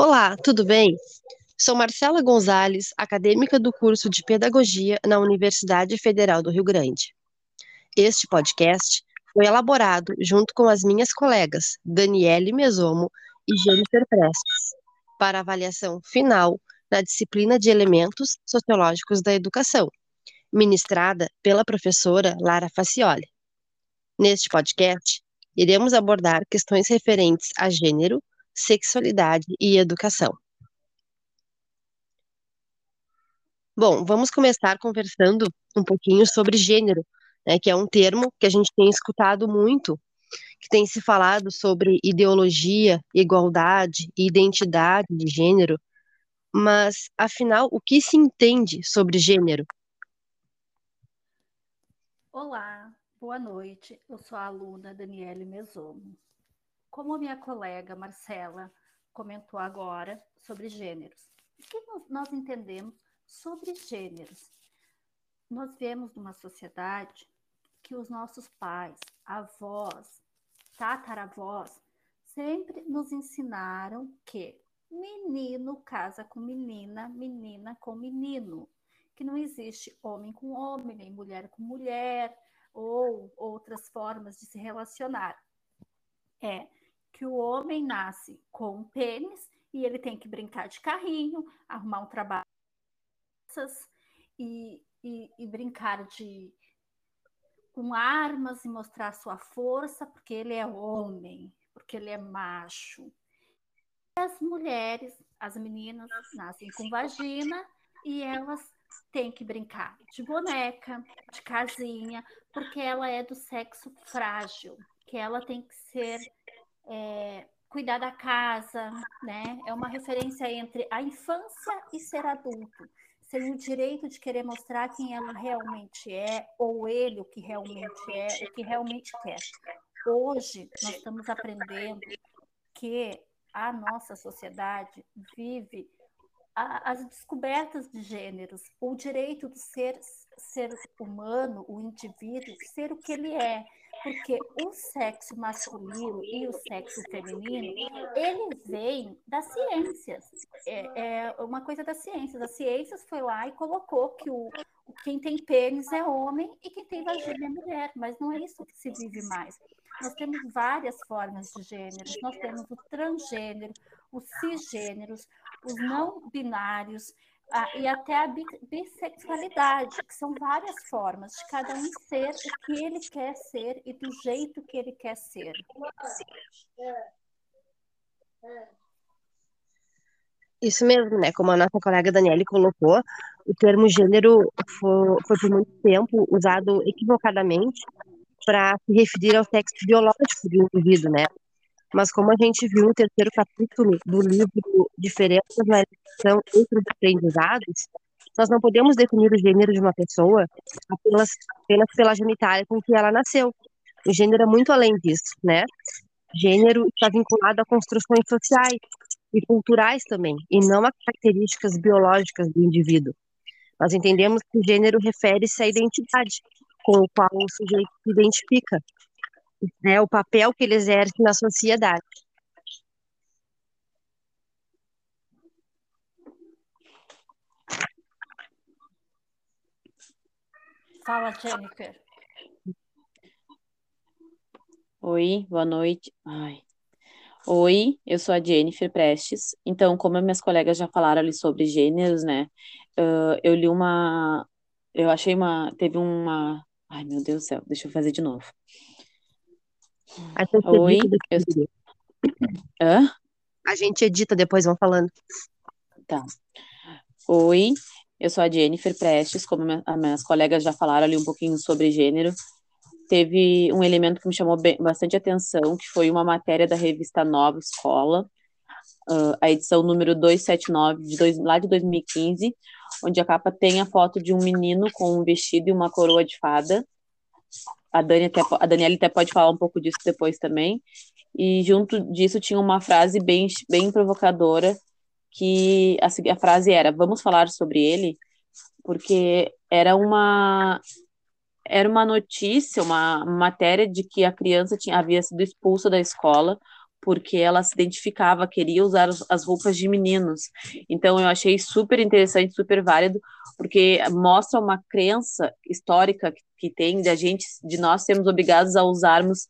Olá, tudo bem? Sou Marcela Gonzalez, acadêmica do curso de Pedagogia na Universidade Federal do Rio Grande. Este podcast foi elaborado junto com as minhas colegas Daniele Mesomo e Jennifer Prestes, para avaliação final na disciplina de Elementos Sociológicos da Educação, ministrada pela professora Lara Facioli. Neste podcast, iremos abordar questões referentes a gênero, sexualidade e educação. Bom, vamos começar conversando um pouquinho sobre gênero, né, que é um termo que a gente tem escutado muito, que tem se falado sobre ideologia, igualdade e identidade de gênero, mas afinal, o que se entende sobre gênero? Olá, boa noite. Eu sou a aluna Daniele Mesomo. Como minha colega Marcela comentou agora sobre gêneros, o que nós entendemos sobre gêneros? Nós vemos numa sociedade que os nossos pais, avós, tataravós, sempre nos ensinaram que menino casa com menina, menina com menino, que não existe homem com homem, nem mulher com mulher, ou outras formas de se relacionar. É que o homem nasce com um pênis e ele tem que brincar de carrinho, arrumar um trabalho e, e, e brincar de com armas e mostrar sua força, porque ele é homem, porque ele é macho. As mulheres, as meninas, nascem com vagina e elas têm que brincar de boneca, de casinha, porque ela é do sexo frágil, que ela tem que ser é, cuidar da casa, né? É uma referência entre a infância e ser adulto. Sem o direito de querer mostrar quem ela realmente é, ou ele o que realmente é, o que realmente quer. Hoje, nós estamos aprendendo que a nossa sociedade vive as descobertas de gêneros, o direito do ser, ser humano, o indivíduo, ser o que ele é, porque o sexo masculino e o sexo feminino, eles vêm das ciências. É, é uma coisa das ciências. As ciências foi lá e colocou que o, quem tem pênis é homem e quem tem vagina é mulher, mas não é isso que se vive mais. Nós temos várias formas de gêneros. Nós temos o transgênero, os cisgêneros, os não binários, ah, e até a bissexualidade, que são várias formas de cada um ser o que ele quer ser e do jeito que ele quer ser. Isso mesmo, né? Como a nossa colega Daniele colocou, o termo gênero foi, foi por muito tempo usado equivocadamente para se referir ao sexo biológico do indivíduo, né? Mas como a gente viu no terceiro capítulo do livro Diferenças na Educação entre os Aprendizados, nós não podemos definir o gênero de uma pessoa apenas, apenas pela genitália com que ela nasceu. O gênero é muito além disso, né? Gênero está vinculado a construções sociais e culturais também, e não a características biológicas do indivíduo. Nós entendemos que o gênero refere-se à identidade com o qual o sujeito se identifica, né, o papel que ele exerce na sociedade. Fala, Jennifer. Oi, boa noite. Ai. Oi, eu sou a Jennifer Prestes. Então, como minhas colegas já falaram ali sobre gêneros, né? Uh, eu li uma. Eu achei uma. Teve uma. Ai, meu Deus do céu, deixa eu fazer de novo. Oi, eu... Hã? A gente edita depois, vão falando. Tá. Oi, eu sou a Jennifer Prestes, como as minhas colegas já falaram ali um pouquinho sobre gênero. Teve um elemento que me chamou bem, bastante atenção, que foi uma matéria da revista Nova Escola, uh, a edição número 279, de dois, lá de 2015, onde a capa tem a foto de um menino com um vestido e uma coroa de fada, a, Dani até, a Daniela até pode falar um pouco disso depois também. E junto disso tinha uma frase bem, bem provocadora, que a, a frase era: Vamos falar sobre ele? Porque era uma era uma notícia, uma matéria de que a criança tinha, havia sido expulsa da escola porque ela se identificava, queria usar as roupas de meninos. Então eu achei super interessante, super válido, porque mostra uma crença histórica que tem de a gente, de nós sermos obrigados a usarmos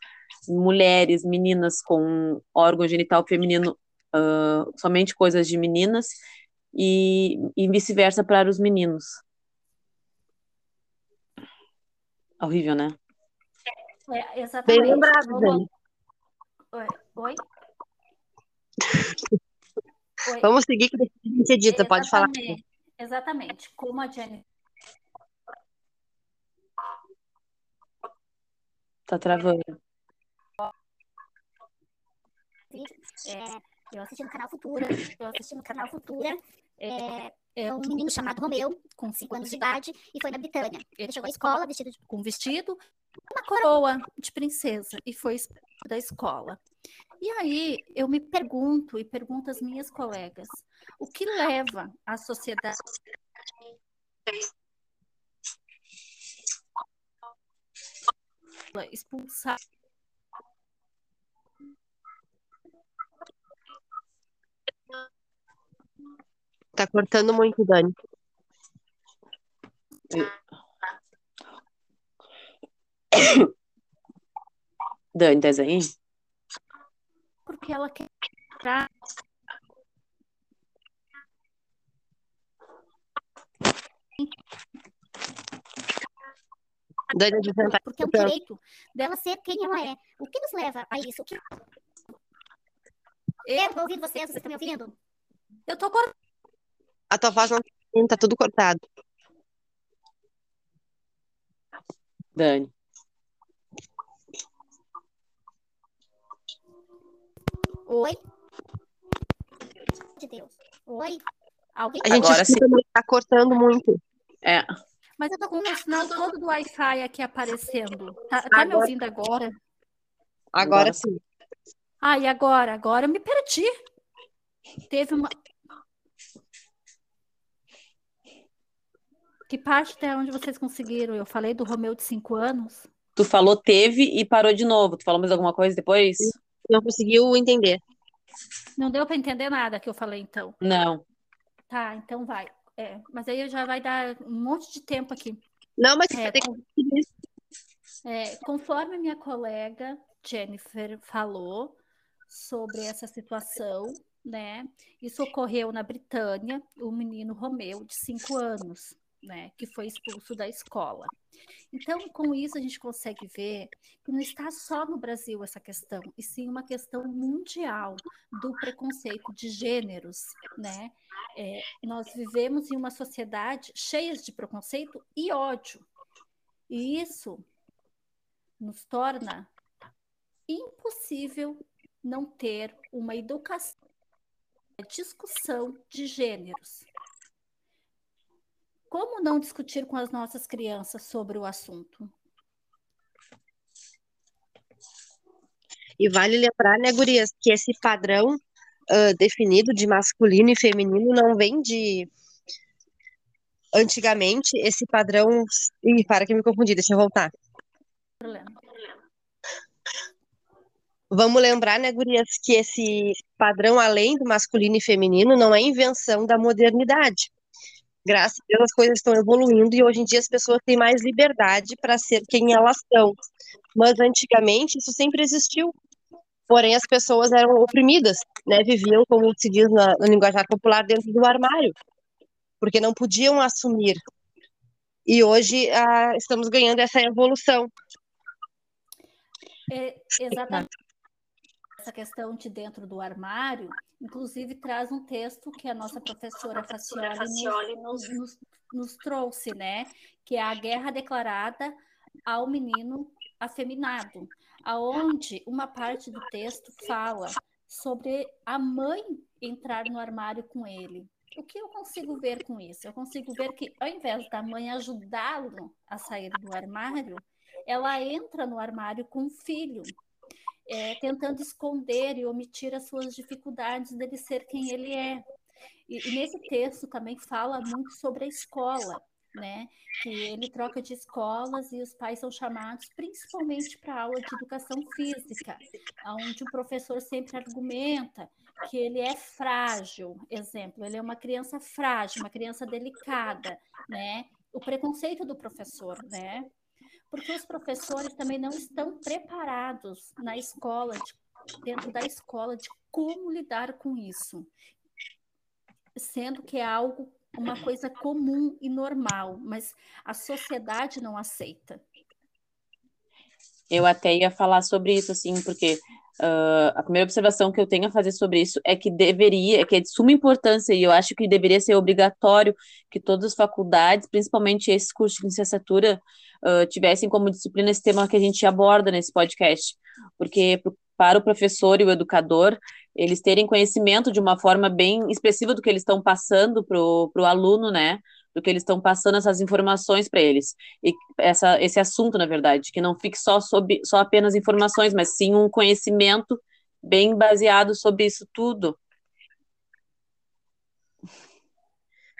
mulheres, meninas com órgão genital feminino, uh, somente coisas de meninas, e, e vice-versa para os meninos. Horrível, né? É, exatamente. Bem lembrado, Dani. Oi? Oi? Vamos seguir que a gente pode falar. Exatamente. Como a Jenny. Tá travando. É, eu assisti no canal Futura, eu assisti no canal Futura, é, é um menino chamado Romeu, com 5 anos de idade, e foi na Britânia. Ele chegou à escola vestido de, com vestido, uma coroa de princesa, e foi da escola. E aí eu me pergunto e pergunto às minhas colegas, o que leva a sociedade expulsar Tá cortando muito, Dani. Dani, tá aí? Porque ela quer Dani, porque é o direito dela ser quem ela é. O que nos leva a isso? Que... Eu tô ouvindo vocês, vocês estão me ouvindo? Eu tô cortando. A tua voz não tá tudo cortado. Dani. Oi? De Deus. Oi? Alguém? A gente Agora sim. tá cortando muito. É. Mas eu tô com o sinal todo do Wi-Fi aqui aparecendo. Tá, tá me ouvindo agora? Agora, agora sim. Ah, e agora? Agora eu me perdi. Teve uma. Que parte até onde vocês conseguiram? Eu falei do Romeu de 5 anos. Tu falou teve e parou de novo. Tu falou mais alguma coisa depois? Não conseguiu entender. Não deu para entender nada que eu falei, então. Não. Tá, então vai. É, mas aí já vai dar um monte de tempo aqui. Não, mas é, tem que... é, conforme minha colega Jennifer falou sobre essa situação, né? Isso ocorreu na Britânia, o menino Romeu, de 5 anos né, que foi expulso da escola. Então, com isso, a gente consegue ver que não está só no Brasil essa questão, e sim uma questão mundial do preconceito de gêneros. Né? É, nós vivemos em uma sociedade cheia de preconceito e ódio. E isso nos torna impossível não ter uma educação, discussão de gêneros. Como não discutir com as nossas crianças sobre o assunto? E vale lembrar, né, Gurias, que esse padrão uh, definido de masculino e feminino não vem de. Antigamente, esse padrão. Ih, para que me confundi, deixa eu voltar. Problema. Vamos lembrar, né, Gurias, que esse padrão, além do masculino e feminino, não é invenção da modernidade graças a Deus as coisas estão evoluindo e hoje em dia as pessoas têm mais liberdade para ser quem elas são. Mas antigamente isso sempre existiu. Porém, as pessoas eram oprimidas, né? Viviam, como se diz na, no linguajar popular, dentro do armário, porque não podiam assumir. E hoje ah, estamos ganhando essa evolução. É, exatamente essa questão de dentro do armário, inclusive traz um texto que a nossa professora Facioli nos, nos, nos trouxe, né? Que é a guerra declarada ao menino afeminado, aonde uma parte do texto fala sobre a mãe entrar no armário com ele. O que eu consigo ver com isso? Eu consigo ver que, ao invés da mãe ajudá-lo a sair do armário, ela entra no armário com o filho é, tentando esconder e omitir as suas dificuldades dele ser quem ele é. E, e, nesse texto também fala muito sobre a escola, né? Que ele troca de escolas e os pais são chamados principalmente para aula de educação física, onde o professor sempre argumenta que ele é frágil, exemplo, ele é uma criança frágil, uma criança delicada, né? O preconceito do professor, né? Porque os professores também não estão preparados na escola, de, dentro da escola, de como lidar com isso, sendo que é algo uma coisa comum e normal, mas a sociedade não aceita. Eu até ia falar sobre isso, assim, porque uh, a primeira observação que eu tenho a fazer sobre isso é que deveria, que é de suma importância, e eu acho que deveria ser obrigatório que todas as faculdades, principalmente esses cursos de licenciatura, uh, tivessem como disciplina esse tema que a gente aborda nesse podcast, porque para o professor e o educador, eles terem conhecimento de uma forma bem expressiva do que eles estão passando para o aluno, né? Do que eles estão passando essas informações para eles. E essa, esse assunto, na verdade, que não fique só, sobre, só apenas informações, mas sim um conhecimento bem baseado sobre isso tudo.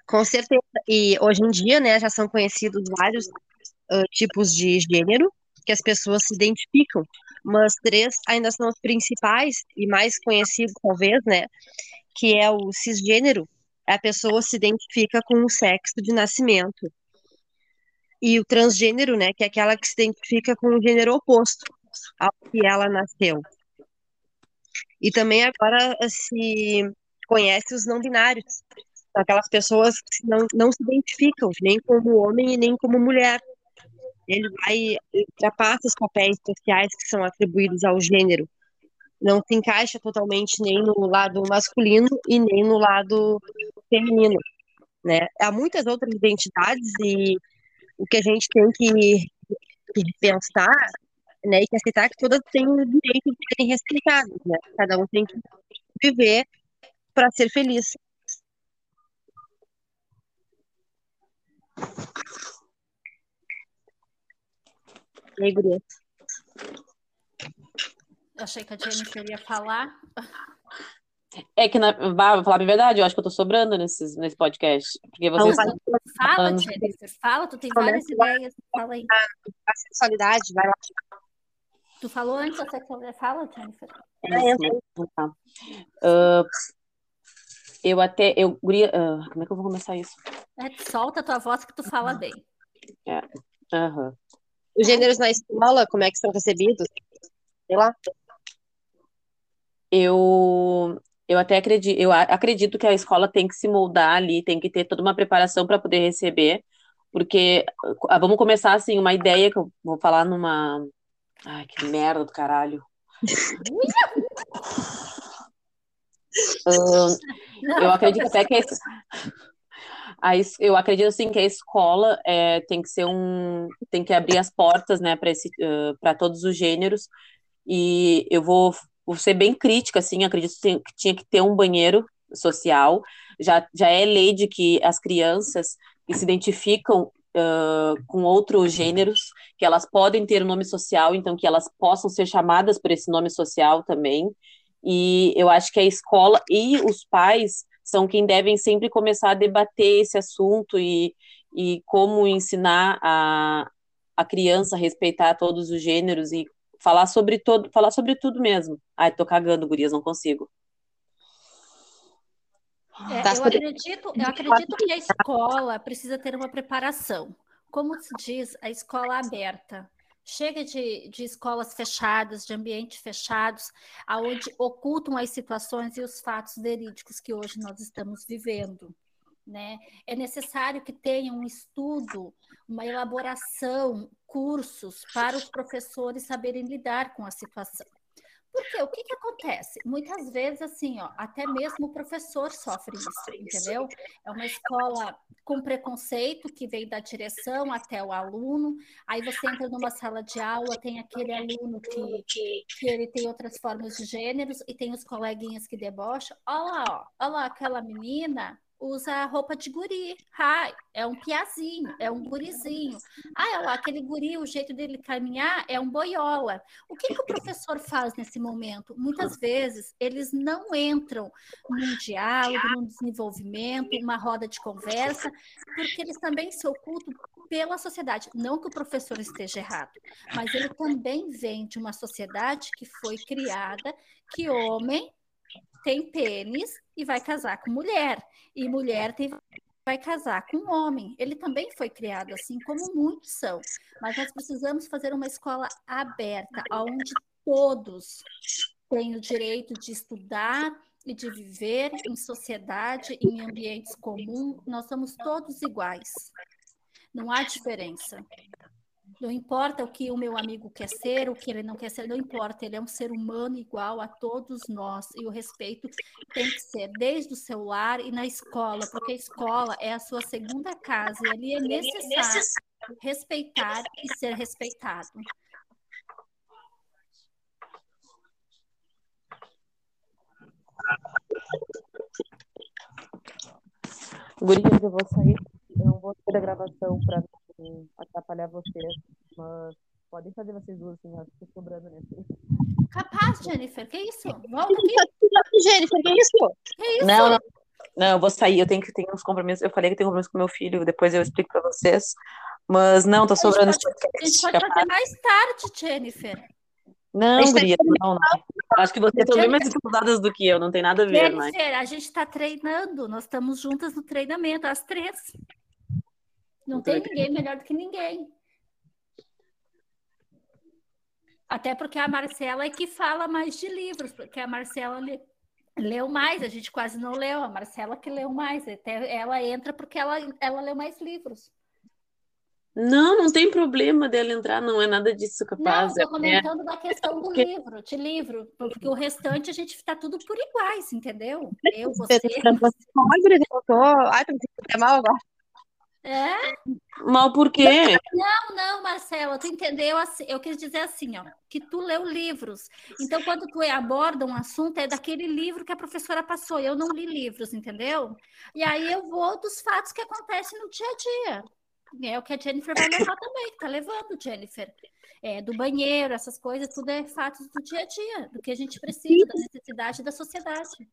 Com certeza. E hoje em dia, né, já são conhecidos vários uh, tipos de gênero que as pessoas se identificam mas três ainda são os principais e mais conhecidos, talvez, né? Que é o cisgênero, a pessoa se identifica com o sexo de nascimento. E o transgênero, né? Que é aquela que se identifica com o gênero oposto ao que ela nasceu. E também agora se conhece os não binários, aquelas pessoas que não, não se identificam nem como homem e nem como mulher ele vai ultrapassa os papéis sociais que são atribuídos ao gênero. Não se encaixa totalmente nem no lado masculino e nem no lado feminino. Né? Há muitas outras identidades e o que a gente tem que, pensar né, e que aceitar é que todas têm o direito de serem respeitadas. Né? Cada um tem que viver para ser feliz. E achei que a Jennifer ia falar. É que, na, vou falar a verdade, eu acho que eu tô sobrando nesses, nesse podcast. Porque vocês Não, fala, Jennifer, fala, tu tem várias ideias, fala aí. A sexualidade, vai lá. Tu falou antes da sexualidade, fala, Jennifer. É, tá. uh, eu até, eu, guria, uh, como é que eu vou começar isso? É, solta a tua voz que tu fala bem. É, aham. Os gêneros na escola, como é que são recebidos? Sei lá. Eu, eu até acredito, eu acredito que a escola tem que se moldar ali, tem que ter toda uma preparação para poder receber, porque ah, vamos começar assim, uma ideia que eu vou falar numa. Ai, que merda do caralho. uh, eu acredito até que a, eu acredito assim que a escola é, tem que ser um tem que abrir as portas né para uh, para todos os gêneros e eu vou, vou ser bem crítica assim acredito que tinha que ter um banheiro social já já é lei de que as crianças que se identificam Uh, com outros gêneros, que elas podem ter um nome social, então que elas possam ser chamadas por esse nome social também. E eu acho que a escola e os pais são quem devem sempre começar a debater esse assunto e, e como ensinar a, a criança a respeitar todos os gêneros e falar sobre todo, falar sobre tudo mesmo. Ai, tô cagando, gurias, não consigo. É, tá eu, acredito, eu acredito que a escola precisa ter uma preparação. Como se diz, a escola aberta. Chega de, de escolas fechadas, de ambientes fechados, aonde ocultam as situações e os fatos verídicos que hoje nós estamos vivendo. Né? É necessário que tenha um estudo, uma elaboração, cursos para os professores saberem lidar com a situação. Porque o que, que acontece? Muitas vezes, assim, ó, até mesmo o professor sofre isso, entendeu? É uma escola com preconceito que vem da direção até o aluno. Aí você entra numa sala de aula, tem aquele aluno que, que, ele tem outras formas de gêneros e tem os coleguinhas que debocham. Olha lá, ó, olha lá aquela menina, usa roupa de guri. Ah, é um piazinho, é um gurizinho. Ah, lá, aquele guri, o jeito dele caminhar é um boiola. O que, que o professor faz nesse momento? Muitas vezes eles não entram num diálogo, num desenvolvimento, uma roda de conversa, porque eles também se ocultam pela sociedade. Não que o professor esteja errado, mas ele também vem de uma sociedade que foi criada que homem tem pênis e vai casar com mulher, e mulher tem, vai casar com homem. Ele também foi criado assim, como muitos são. Mas nós precisamos fazer uma escola aberta, onde todos têm o direito de estudar e de viver em sociedade, em ambientes comuns. Nós somos todos iguais. Não há diferença. Não importa o que o meu amigo quer ser, o que ele não quer ser, não importa. Ele é um ser humano igual a todos nós. E o respeito tem que ser desde o seu lar e na escola, porque a escola é a sua segunda casa. E ali é necessário respeitar e ser respeitado. Gurias, eu vou sair. Eu não vou ter a gravação para atrapalhar vocês, mas podem fazer vocês duas, assim, acho que sobrando nesse. Capaz, Jennifer, que isso? Volta aqui. Jennifer, que isso? Que isso? Não, não, não, eu vou sair, eu tenho que ter uns compromissos. Eu falei que tenho compromisso com meu filho, depois eu explico para vocês. Mas não, tô sobrando esse podcast. A gente pode fazer mais tarde, Jennifer. Não, Guria, não, não. Acho que vocês estão bem mais dificultadas do que eu, não tem nada a ver, mas... A gente está treinando, nós estamos juntas no treinamento, as três. Não tem ninguém melhor do que ninguém. Até porque a Marcela é que fala mais de livros, porque a Marcela leu mais, a gente quase não leu, a Marcela que leu mais, até ela entra porque ela, ela leu mais livros. Não, não tem problema dela entrar, não é nada disso capaz. Não, estou é comentando é... da questão do livro, de livro, porque o restante a gente está tudo por iguais, entendeu? Eu, você. Ai, tô mal agora. É? Mal por quê? Não, não, Marcela, tu entendeu? Assim, eu quis dizer assim, ó, que tu leu livros. Então, quando tu aborda um assunto, é daquele livro que a professora passou. Eu não li livros, entendeu? E aí eu vou dos fatos que acontecem no dia a dia. É o que a Jennifer vai levar também, que tá levando, Jennifer. É, do banheiro, essas coisas, tudo é fatos do dia a dia, do que a gente precisa, da necessidade da sociedade.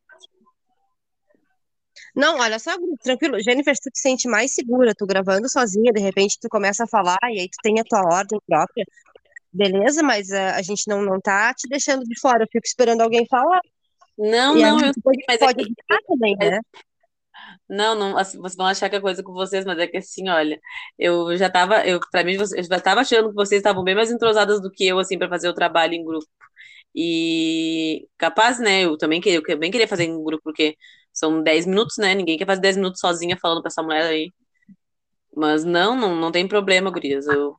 Não, olha só, tranquilo. Jennifer, tu te sente mais segura, tu gravando sozinha, de repente tu começa a falar e aí tu tem a tua ordem própria, beleza, mas a, eh, a gente não, não tá te deixando de fora, eu fico esperando alguém falar. Não, e não, eu pode, mas pode é que... também, né? Não, não, assim, vocês vão achar que é coisa com vocês, mas é que assim, olha, eu já tava, eu, pra mim, eu já tava achando que vocês estavam bem mais entrosadas do que eu, assim, para fazer o trabalho em grupo. E capaz, né, eu também queria, eu também queria fazer em grupo, porque são 10 minutos, né? Ninguém quer fazer 10 minutos sozinha falando pra essa mulher aí. Mas não, não, não tem problema, gurias. Eu,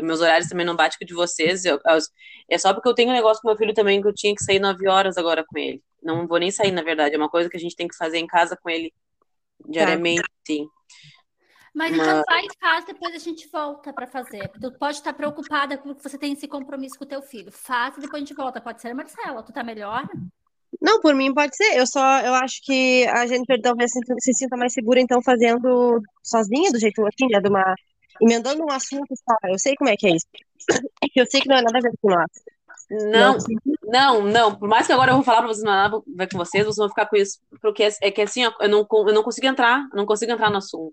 meus horários também não batem com de vocês. Eu, eu, é só porque eu tenho um negócio com meu filho também que eu tinha que sair 9 horas agora com ele. Não vou nem sair, na verdade. É uma coisa que a gente tem que fazer em casa com ele diariamente, tá. sim. Mas, Mas então vai em casa, depois a gente volta para fazer. Tu pode estar preocupada com que você tem esse compromisso com o teu filho. Faz e depois a gente volta. Pode ser, Marcela? Tu tá melhor? Não, por mim pode ser. Eu só, eu acho que a Jennifer talvez se, sinta mais segura, então, fazendo sozinha, do jeito assim, né? De uma, emendando um assunto só. Eu sei como é que é isso. Eu sei que não é nada a ver com nós. Não, não, não. Por mais que agora eu vou falar para vocês, nada a ver com vocês, vocês vão ficar com isso. Porque é, é que assim, eu não, eu não consigo entrar, eu não consigo entrar no assunto.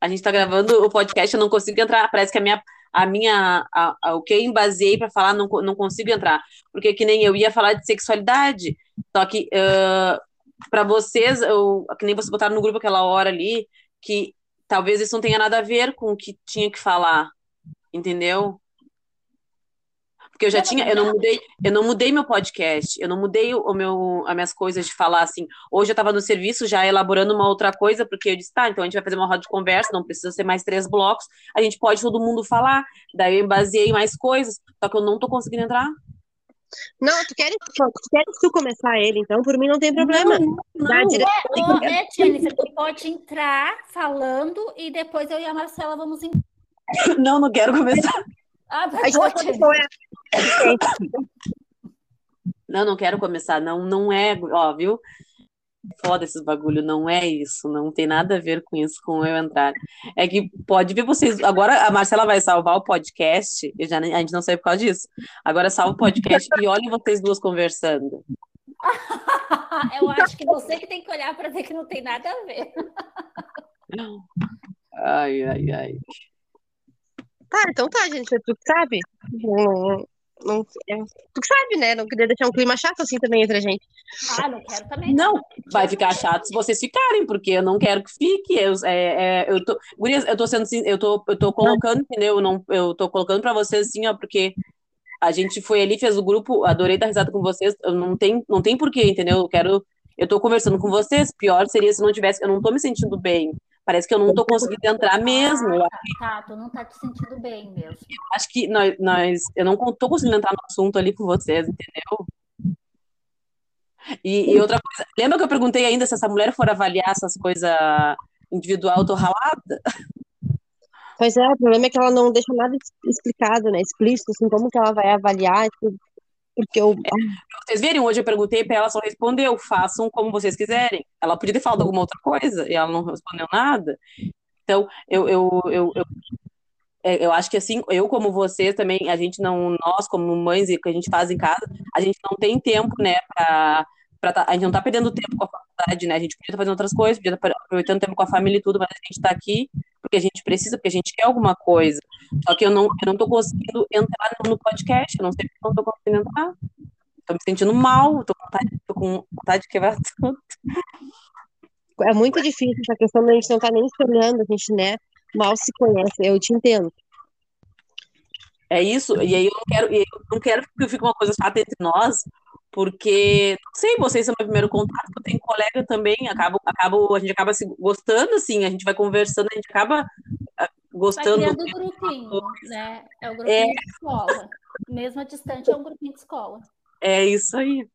A gente tá gravando o podcast, eu não consigo entrar. Parece que a minha a minha, a, a, o que eu embasei para falar não, não consigo entrar, porque que nem eu ia falar de sexualidade, só que uh, para vocês, eu, que nem vocês botaram no grupo aquela hora ali, que talvez isso não tenha nada a ver com o que tinha que falar, entendeu? Porque eu já tinha, eu não mudei, eu não mudei meu podcast, eu não mudei o meu, as minhas coisas de falar assim. Hoje eu estava no serviço já elaborando uma outra coisa, porque eu disse, tá, então a gente vai fazer uma roda de conversa, não precisa ser mais três blocos, a gente pode todo mundo falar. Daí eu baseei mais coisas, só que eu não tô conseguindo entrar. Não, tu queres, tu queres tu começar ele, então por mim não tem problema. Não, não. É, é, Jennifer, tu pode entrar falando e depois eu e a Marcela vamos. Não, não quero começar. Ah, vai, pode. Não, não quero começar. Não, não é, ó, viu? foda esses bagulho, não é isso, não tem nada a ver com isso, com eu entrar. É que pode ver vocês. Agora a Marcela vai salvar o podcast, eu já, a gente não sabe por causa disso. Agora salva o podcast e olhem vocês duas conversando. eu acho que você que tem que olhar para ver que não tem nada a ver. Ai, ai, ai. Tá, então tá, gente, é tu que sabe. Não, não, é, tu que sabe, né? Não queria deixar um clima chato assim também entre a gente. Ah, não quero também. Não, vai ficar chato se vocês ficarem, porque eu não quero que fique. Eu, é, é, eu, tô, gurias, eu tô sendo assim, eu tô, eu tô colocando, entendeu? Eu, não, eu tô colocando pra vocês assim, ó, porque a gente foi ali, fez o grupo, adorei dar risada com vocês. Eu não tem, não tem porquê, entendeu? Eu quero. Eu tô conversando com vocês. Pior seria se não tivesse. Eu não tô me sentindo bem. Parece que eu não tô conseguindo entrar mesmo. Ah, tá, tu não tá te sentindo bem mesmo. Eu acho que nós, nós eu não tô conseguindo entrar no assunto ali com vocês, entendeu? E, e, outra coisa, lembra que eu perguntei ainda se essa mulher for avaliar essas coisas individual, tô ralada? Pois é, o problema é que ela não deixa nada explicado, né? Explícito, assim, como que ela vai avaliar, tipo, porque eu. É, vocês verem, hoje eu perguntei para ela, só respondeu, façam como vocês quiserem. Ela podia ter falado alguma outra coisa e ela não respondeu nada. Então, eu, eu, eu, eu, é, eu acho que assim, eu como vocês também, a gente não, nós como mães e o que a gente faz em casa, a gente não tem tempo, né, para Pra tá, a gente não tá perdendo tempo com a faculdade, né? A gente podia estar tá fazendo outras coisas, podia estar tá aproveitando tempo com a família e tudo, mas a gente está aqui porque a gente precisa, porque a gente quer alguma coisa. Só que eu não, eu não tô conseguindo entrar no podcast, eu não sei porque eu não tô conseguindo entrar. Tô me sentindo mal, tô com vontade, tô com vontade de quebrar tudo. É muito difícil essa questão da gente não estar tá nem se olhando, a gente, né, mal se conhece, eu te entendo. É isso, e aí eu não quero, eu não quero que fique uma coisa chata entre nós, porque, não sei, vocês são meu primeiro contato, eu tenho colega também, acabo, acabo, a gente acaba se gostando, assim, a gente vai conversando, a gente acaba ah, gostando. Vai criando grupinho, né? É o grupinho é... de escola. Mesmo a distante, é um grupinho de escola. É isso aí.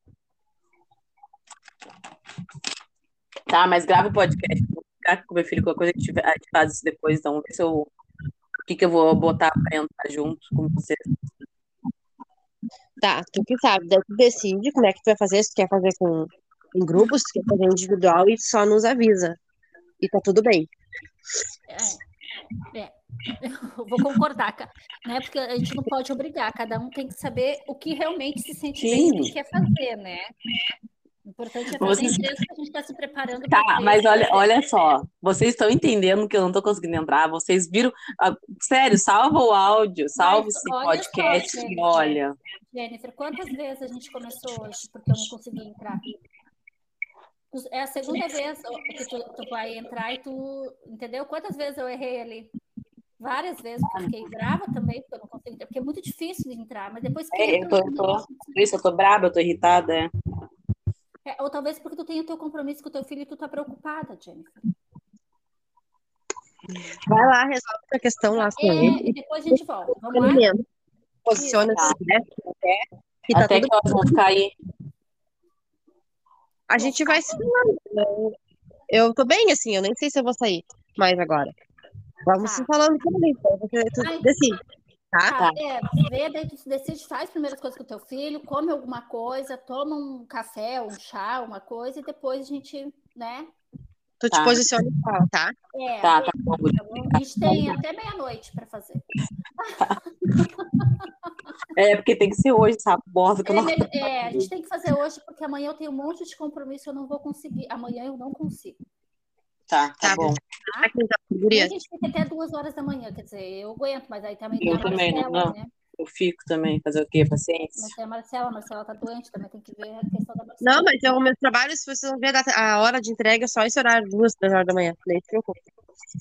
Tá, mas grava o podcast. Vou ficar com meu filho, qualquer coisa que tiver, a gente faz isso depois, então, ver se eu. O que, que eu vou botar para entrar junto com vocês. Tá, tu que sabe, daí tu decide como é que tu vai fazer, se tu quer fazer com em grupos, se quer fazer individual e só nos avisa. E tá tudo bem. É, é. Eu vou concordar, né? Porque a gente não pode obrigar, cada um tem que saber o que realmente se sente Sim. bem e quer fazer, né? O importante é vocês... que a gente está se preparando. Tá, mas olha, olha só, vocês estão entendendo que eu não estou conseguindo entrar, vocês viram. Ah, sério, salva o áudio, salva esse podcast só, Jennifer, olha. Jennifer, quantas vezes a gente começou hoje porque eu não consegui entrar? É a segunda vez que tu, tu vai entrar e tu. Entendeu? Quantas vezes eu errei ali? várias vezes, porque fiquei brava também, porque eu não consegui entrar, porque é muito difícil de entrar, mas depois que. É, eu tô, eu tô, por isso eu tô brava, eu tô irritada. É. Ou talvez porque tu tem o teu compromisso com o teu filho e tu tá preocupada, Jennifer. Vai lá, resolve a questão lá com é, ele. E depois a gente volta. Vamos lá? Posiciona-se, né? E tá Até que elas vão ficar aí. A gente vai se falando. Né? Eu tô bem, assim, eu nem sei se eu vou sair mais agora. Vamos tá. se falando também. Então, você, tu decide. Tá? tá. É, vê, daí tu decide, faz as primeiras coisas com o teu filho, come alguma coisa, toma um café, um chá, uma coisa, e depois a gente, né? Tu te tá. posiciona igual, tá? É, tá, tá bom. A gente tem até meia-noite para fazer. É, porque tem que ser hoje, sabe? Borda que é, não... é, a gente tem que fazer hoje, porque amanhã eu tenho um monte de compromisso, eu não vou conseguir. Amanhã eu não consigo. Tá, tá, tá bom. Tá? A gente fica até duas horas da manhã, quer dizer, eu aguento, mas aí também eu também, Marcela, não. né? Eu fico também, fazer o quê? Paciência. Mas tem a Marcela, a Marcela tá doente, também tem que ver a questão da Marcela. Não, mas é o meu trabalho, se vocês vão ver a hora de entrega, é só esse horário, duas, três horas da manhã. Nem se preocupe.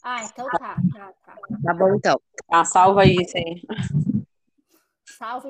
Ah, então tá, tá, tá. Tá bom, então. Ah, salva aí, sim. Salve